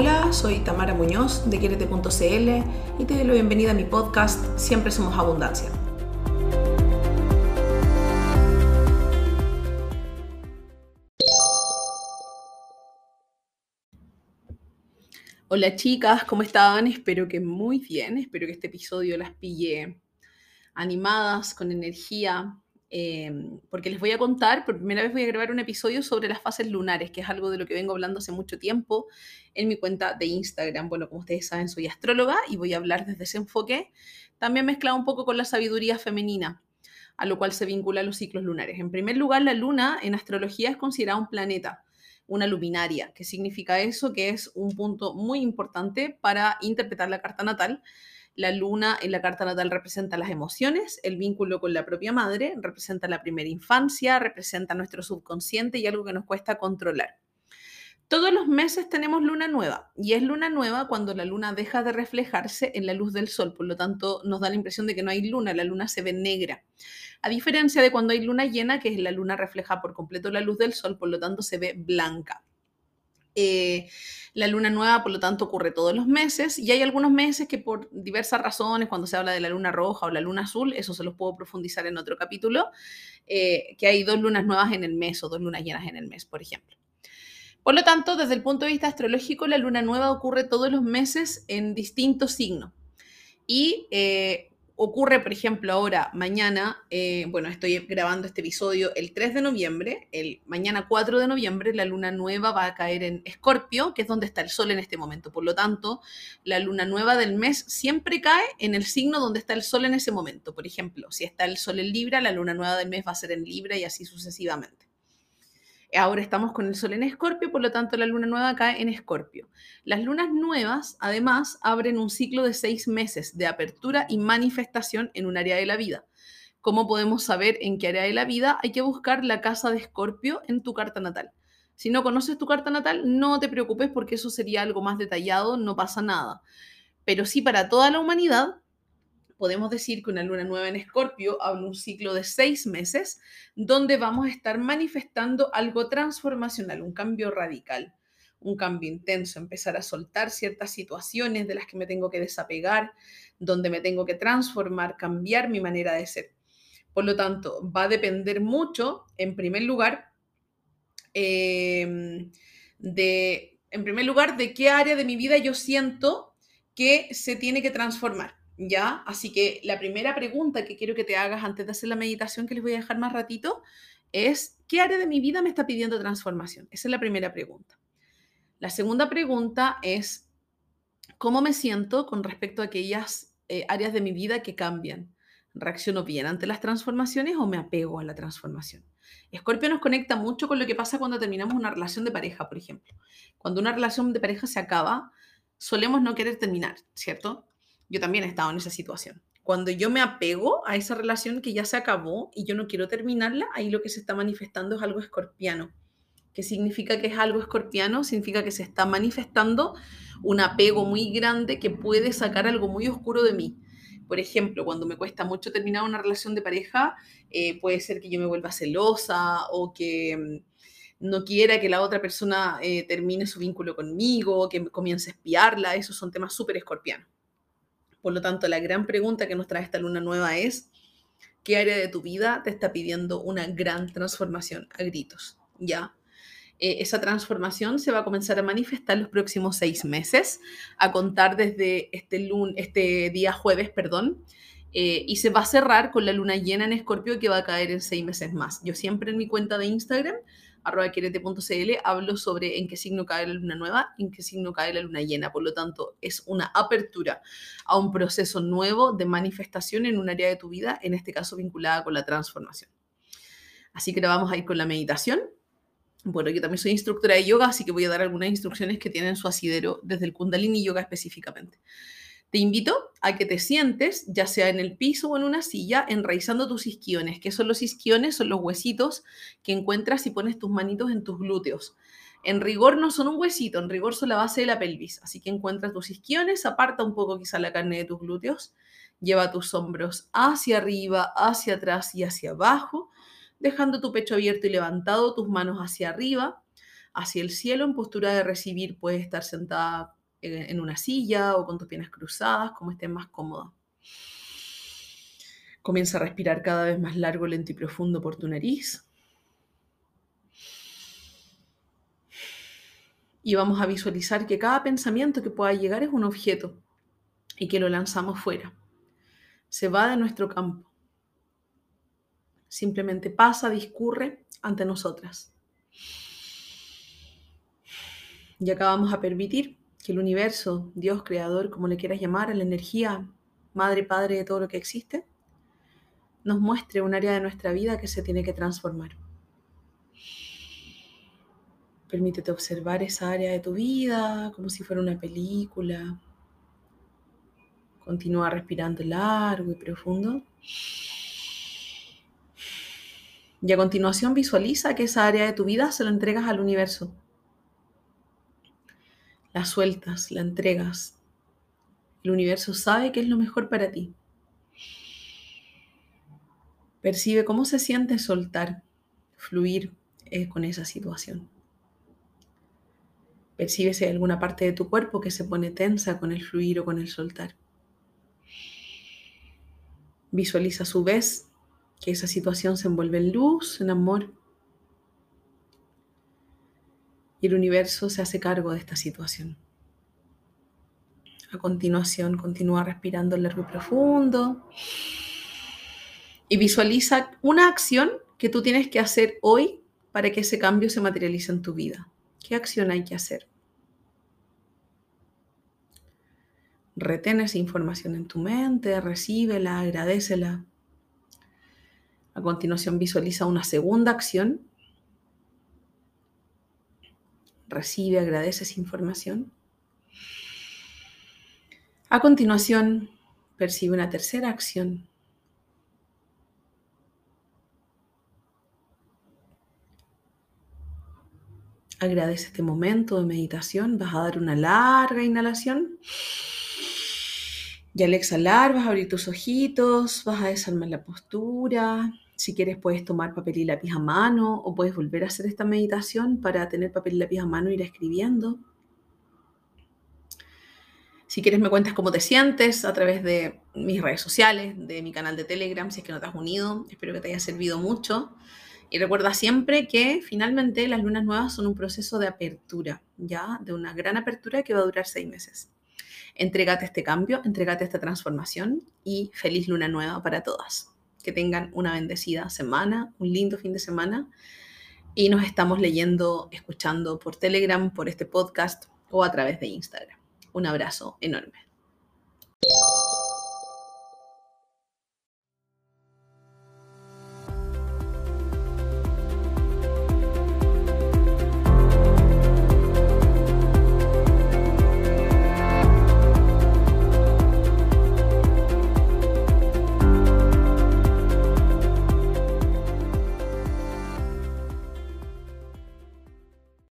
Hola, soy Tamara Muñoz de Quierete.cl y te doy la bienvenida a mi podcast Siempre Somos Abundancia. Hola chicas, ¿cómo están? Espero que muy bien, espero que este episodio las pille animadas, con energía, Em, porque les voy a contar, por primera vez voy a grabar un episodio sobre las fases lunares, que es algo de lo que vengo hablando hace mucho tiempo en mi cuenta de Instagram. Bueno, como ustedes saben, soy astróloga y voy a hablar desde ese enfoque, también mezclado un poco con la sabiduría femenina, a lo cual se vincula los ciclos lunares. En primer lugar, la luna en astrología es considerada un planeta una luminaria. ¿Qué significa eso? Que es un punto muy importante para interpretar la carta natal, la luna en la carta natal representa las emociones, el vínculo con la propia madre, representa la primera infancia, representa nuestro subconsciente y algo que nos cuesta controlar. Todos los meses tenemos luna nueva y es luna nueva cuando la luna deja de reflejarse en la luz del sol, por lo tanto nos da la impresión de que no hay luna, la luna se ve negra. A diferencia de cuando hay luna llena, que es la luna refleja por completo la luz del sol, por lo tanto se ve blanca. Eh, la luna nueva, por lo tanto, ocurre todos los meses y hay algunos meses que por diversas razones, cuando se habla de la luna roja o la luna azul, eso se los puedo profundizar en otro capítulo, eh, que hay dos lunas nuevas en el mes o dos lunas llenas en el mes, por ejemplo. Por lo tanto, desde el punto de vista astrológico, la luna nueva ocurre todos los meses en distintos signos. Y eh, ocurre, por ejemplo, ahora, mañana, eh, bueno, estoy grabando este episodio el 3 de noviembre, el mañana 4 de noviembre, la luna nueva va a caer en Escorpio, que es donde está el sol en este momento. Por lo tanto, la luna nueva del mes siempre cae en el signo donde está el sol en ese momento. Por ejemplo, si está el sol en Libra, la luna nueva del mes va a ser en Libra y así sucesivamente. Ahora estamos con el Sol en Escorpio, por lo tanto la luna nueva cae en Escorpio. Las lunas nuevas, además, abren un ciclo de seis meses de apertura y manifestación en un área de la vida. ¿Cómo podemos saber en qué área de la vida? Hay que buscar la casa de Escorpio en tu carta natal. Si no conoces tu carta natal, no te preocupes porque eso sería algo más detallado, no pasa nada. Pero sí para toda la humanidad, podemos decir que una luna nueva en Escorpio habla un ciclo de seis meses donde vamos a estar manifestando algo transformacional, un cambio radical, un cambio intenso, empezar a soltar ciertas situaciones de las que me tengo que desapegar, donde me tengo que transformar, cambiar mi manera de ser. Por lo tanto, va a depender mucho, en primer lugar, em, en primer lugar, de qué área de mi vida yo siento que se tiene que transformar. ¿Ya? Así que la primera pregunta que quiero que te hagas antes de hacer la meditación que les voy a dejar más ratito es, ¿qué área de mi vida me está pidiendo transformación? Esa es la primera pregunta. La segunda pregunta es, ¿cómo me siento con respecto a aquellas eh, áreas de mi vida que cambian? ¿Reacciono bien ante las transformaciones o me apego a la transformación? Escorpio nos conecta mucho con lo que pasa cuando terminamos una relación de pareja, por ejemplo. Cuando una relación de pareja se acaba, solemos no querer terminar, ¿cierto? Yo también he estado en esa situación. Cuando yo me apego a esa relación que ya se acabó y yo no quiero terminarla, ahí lo que se está manifestando es algo escorpiano. ¿Qué significa que es algo escorpiano? Significa que se está manifestando un apego muy grande que puede sacar algo muy oscuro de mí. Por ejemplo, cuando me cuesta mucho terminar una relación de pareja, eh, puede ser que yo me vuelva celosa o que mm, no quiera que la otra persona eh, termine su vínculo conmigo, que comience a espiarla. Esos son temas súper escorpianos. Por lo tanto, la gran pregunta que nos trae esta luna nueva es, ¿qué área de tu vida te está pidiendo una gran transformación a gritos? ¿Ya? Eh, esa transformación se va a comenzar a manifestar los próximos seis meses, a contar desde este, este día jueves, perdón, eh, y se va a cerrar con la luna llena en Escorpio que va a caer en seis meses más. Yo siempre en mi cuenta de Instagram arroba hablo sobre en qué signo cae la luna nueva, en qué signo cae la luna llena. Por lo tanto, es una apertura a un proceso nuevo de manifestación en un área de tu vida, en este caso vinculada con la transformación. Así que ahora vamos a ir con la meditación. Bueno, yo también soy instructora de yoga, así que voy a dar algunas instrucciones que tienen su asidero desde el Kundalini Yoga específicamente. Te invito a que te sientes, ya sea en el piso o en una silla, enraizando tus isquiones. ¿Qué son los isquiones? Son los huesitos que encuentras si pones tus manitos en tus glúteos. En rigor no son un huesito, en rigor son la base de la pelvis. Así que encuentras tus isquiones, aparta un poco quizá la carne de tus glúteos, lleva tus hombros hacia arriba, hacia atrás y hacia abajo, dejando tu pecho abierto y levantado, tus manos hacia arriba hacia el cielo en postura de recibir. Puedes estar sentada en una silla o con tus piernas cruzadas, como estés más cómoda. Comienza a respirar cada vez más largo, lento y profundo por tu nariz. Y vamos a visualizar que cada pensamiento que pueda llegar es un objeto y que lo lanzamos fuera. Se va de nuestro campo. Simplemente pasa, discurre ante nosotras. Y acá vamos a permitir que el universo, Dios, creador, como le quieras llamar, la energía, madre, padre de todo lo que existe, nos muestre un área de nuestra vida que se tiene que transformar. Permítete observar esa área de tu vida como si fuera una película. Continúa respirando largo y profundo. Y a continuación visualiza que esa área de tu vida se la entregas al universo. La sueltas, la entregas. El universo sabe que es lo mejor para ti. Percibe cómo se siente soltar, fluir eh, con esa situación. Percibe alguna parte de tu cuerpo que se pone tensa con el fluir o con el soltar. Visualiza a su vez que esa situación se envuelve en luz, en amor. Y el universo se hace cargo de esta situación. A continuación, continúa respirando largo y profundo. Y visualiza una acción que tú tienes que hacer hoy para que ese cambio se materialice en tu vida. ¿Qué acción hay que hacer? Retén esa información en tu mente, recíbela, agradecela. A continuación visualiza una segunda acción. Recibe, agradece esa información. A continuación percibe una tercera acción. Agradece este momento de meditación. Vas a dar una larga inhalación. Y al exhalar vas a abrir tus ojitos, vas a desarmar la postura. Si quieres puedes tomar papel y lápiz a mano o puedes volver a hacer esta meditación para tener papel y lápiz a mano e ir escribiendo. Si quieres me cuentas cómo te sientes a través de mis redes sociales, de mi canal de Telegram, si es que no te has unido. Espero que te haya servido mucho. Y recuerda siempre que finalmente las lunas nuevas son un proceso de apertura, ya, de una gran apertura que va a durar seis meses. Entrégate este cambio, entrégate esta transformación y feliz luna nueva para todas. Que tengan una bendecida semana, un lindo fin de semana y nos estamos leyendo, escuchando por Telegram, por este podcast o a través de Instagram. Un abrazo enorme.